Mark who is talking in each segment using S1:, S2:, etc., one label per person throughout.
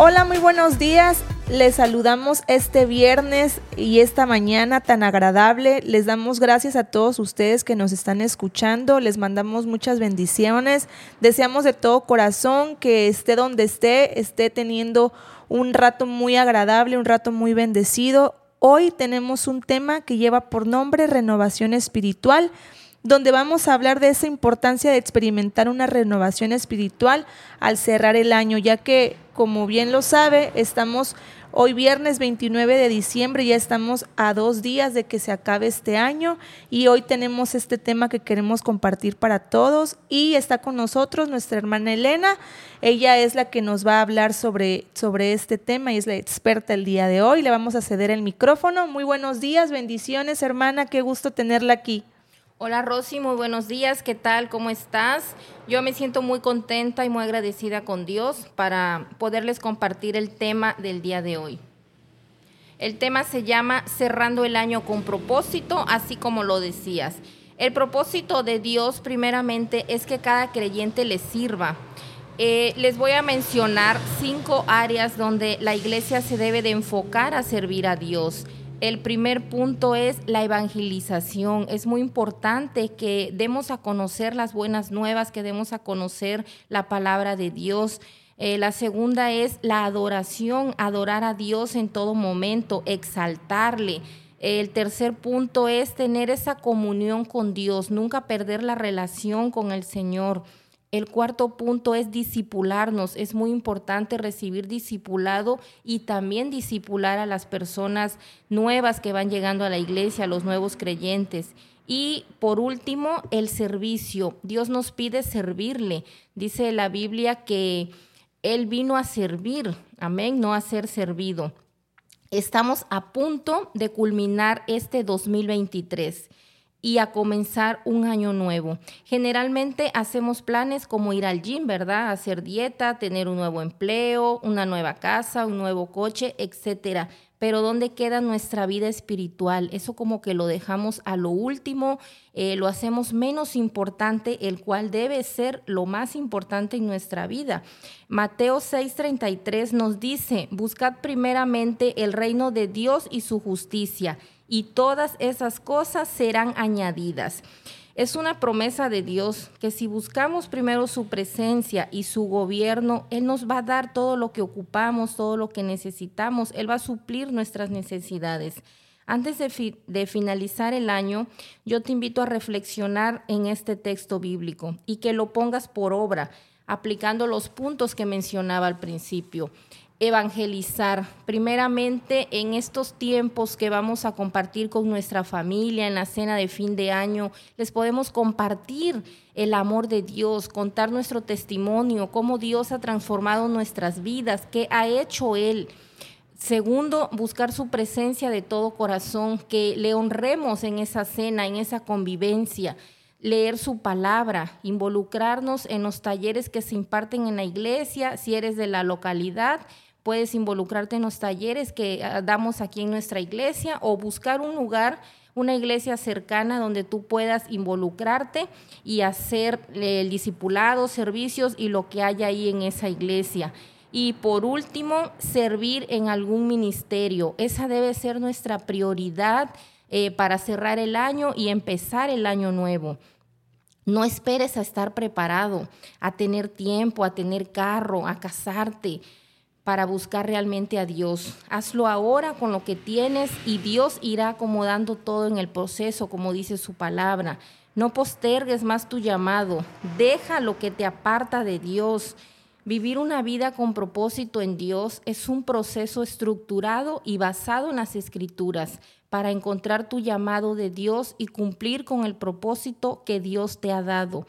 S1: Hola, muy buenos días. Les saludamos este viernes y esta mañana tan agradable. Les damos gracias a todos ustedes que nos están escuchando. Les mandamos muchas bendiciones. Deseamos de todo corazón que esté donde esté, esté teniendo un rato muy agradable, un rato muy bendecido. Hoy tenemos un tema que lleva por nombre renovación espiritual donde vamos a hablar de esa importancia de experimentar una renovación espiritual al cerrar el año, ya que, como bien lo sabe, estamos hoy viernes 29 de diciembre, ya estamos a dos días de que se acabe este año y hoy tenemos este tema que queremos compartir para todos y está con nosotros nuestra hermana Elena, ella es la que nos va a hablar sobre, sobre este tema y es la experta el día de hoy, le vamos a ceder el micrófono. Muy buenos días, bendiciones hermana, qué gusto tenerla aquí.
S2: Hola Rosy, muy buenos días, ¿qué tal? ¿Cómo estás? Yo me siento muy contenta y muy agradecida con Dios para poderles compartir el tema del día de hoy. El tema se llama Cerrando el año con propósito, así como lo decías. El propósito de Dios primeramente es que cada creyente le sirva. Eh, les voy a mencionar cinco áreas donde la iglesia se debe de enfocar a servir a Dios. El primer punto es la evangelización. Es muy importante que demos a conocer las buenas nuevas, que demos a conocer la palabra de Dios. Eh, la segunda es la adoración, adorar a Dios en todo momento, exaltarle. El tercer punto es tener esa comunión con Dios, nunca perder la relación con el Señor. El cuarto punto es disipularnos. Es muy importante recibir discipulado y también disipular a las personas nuevas que van llegando a la iglesia, a los nuevos creyentes. Y por último, el servicio. Dios nos pide servirle. Dice la Biblia que Él vino a servir, amén, no a ser servido. Estamos a punto de culminar este 2023 y a comenzar un año nuevo. Generalmente hacemos planes como ir al gym, ¿verdad? Hacer dieta, tener un nuevo empleo, una nueva casa, un nuevo coche, etcétera. Pero ¿dónde queda nuestra vida espiritual? Eso como que lo dejamos a lo último, eh, lo hacemos menos importante, el cual debe ser lo más importante en nuestra vida. Mateo 6:33 nos dice, buscad primeramente el reino de Dios y su justicia y todas esas cosas serán añadidas. Es una promesa de Dios que si buscamos primero su presencia y su gobierno, Él nos va a dar todo lo que ocupamos, todo lo que necesitamos, Él va a suplir nuestras necesidades. Antes de, de, finalizar el año, yo te invito a reflexionar en este texto bíblico y que lo pongas por obra, aplicando los puntos que mencionaba al principio evangelizar. Primeramente, en estos tiempos que vamos a compartir con nuestra familia en la cena de fin de año, les podemos compartir el amor de Dios, contar nuestro testimonio, cómo Dios ha transformado nuestras vidas, qué ha hecho Él. Segundo, buscar su presencia de todo corazón, que le honremos en esa cena, en esa convivencia leer su palabra, involucrarnos en los talleres que se imparten en la iglesia, si eres de la localidad, puedes involucrarte en los talleres que ah, damos aquí en nuestra iglesia o buscar un lugar, una iglesia cercana donde tú puedas involucrarte y hacer el discipulado, servicios y lo que haya ahí en esa iglesia. Y por último, servir en algún ministerio. Esa debe ser nuestra prioridad eh, para cerrar el año y empezar el año nuevo. No esperes a estar preparado, a tener tiempo, a tener carro, a casarte para buscar realmente a Dios. Hazlo ahora con lo que tienes y Dios irá acomodando todo en el proceso, como dice su palabra. No postergues más tu llamado. Deja lo que te aparta de Dios. Vivir una vida con propósito en Dios es un proceso estructurado y basado en las escrituras para encontrar tu llamado de Dios y cumplir con el propósito que Dios te ha dado.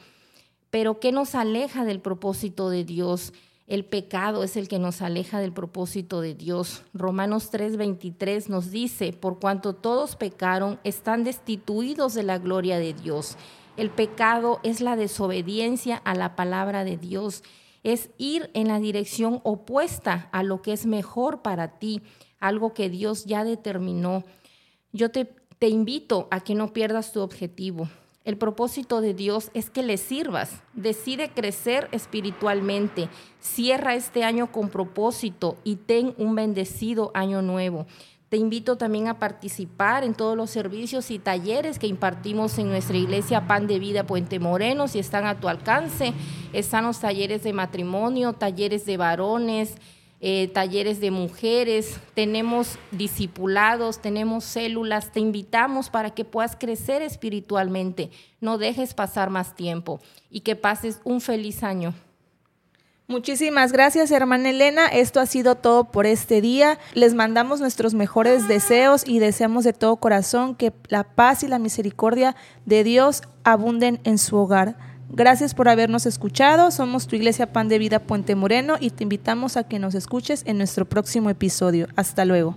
S2: Pero ¿qué nos aleja del propósito de Dios? El pecado es el que nos aleja del propósito de Dios. Romanos 3:23 nos dice, por cuanto todos pecaron, están destituidos de la gloria de Dios. El pecado es la desobediencia a la palabra de Dios, es ir en la dirección opuesta a lo que es mejor para ti, algo que Dios ya determinó. Yo te, te invito a que no pierdas tu objetivo. El propósito de Dios es que le sirvas. Decide crecer espiritualmente. Cierra este año con propósito y ten un bendecido año nuevo. Te invito también a participar en todos los servicios y talleres que impartimos en nuestra iglesia Pan de Vida Puente Moreno. Si están a tu alcance, están los talleres de matrimonio, talleres de varones, eh, talleres de mujeres, tenemos discipulados, tenemos células. Te invitamos para que puedas crecer espiritualmente. No dejes pasar más tiempo y que pases un feliz año.
S1: Muchísimas gracias, hermana Elena. Esto ha sido todo por este día. Les mandamos nuestros mejores deseos y deseamos de todo corazón que la paz y la misericordia de Dios abunden en su hogar. Gracias por habernos escuchado. Somos tu Iglesia Pan de Vida Puente Moreno y te invitamos a que nos escuches en nuestro próximo episodio. Hasta luego.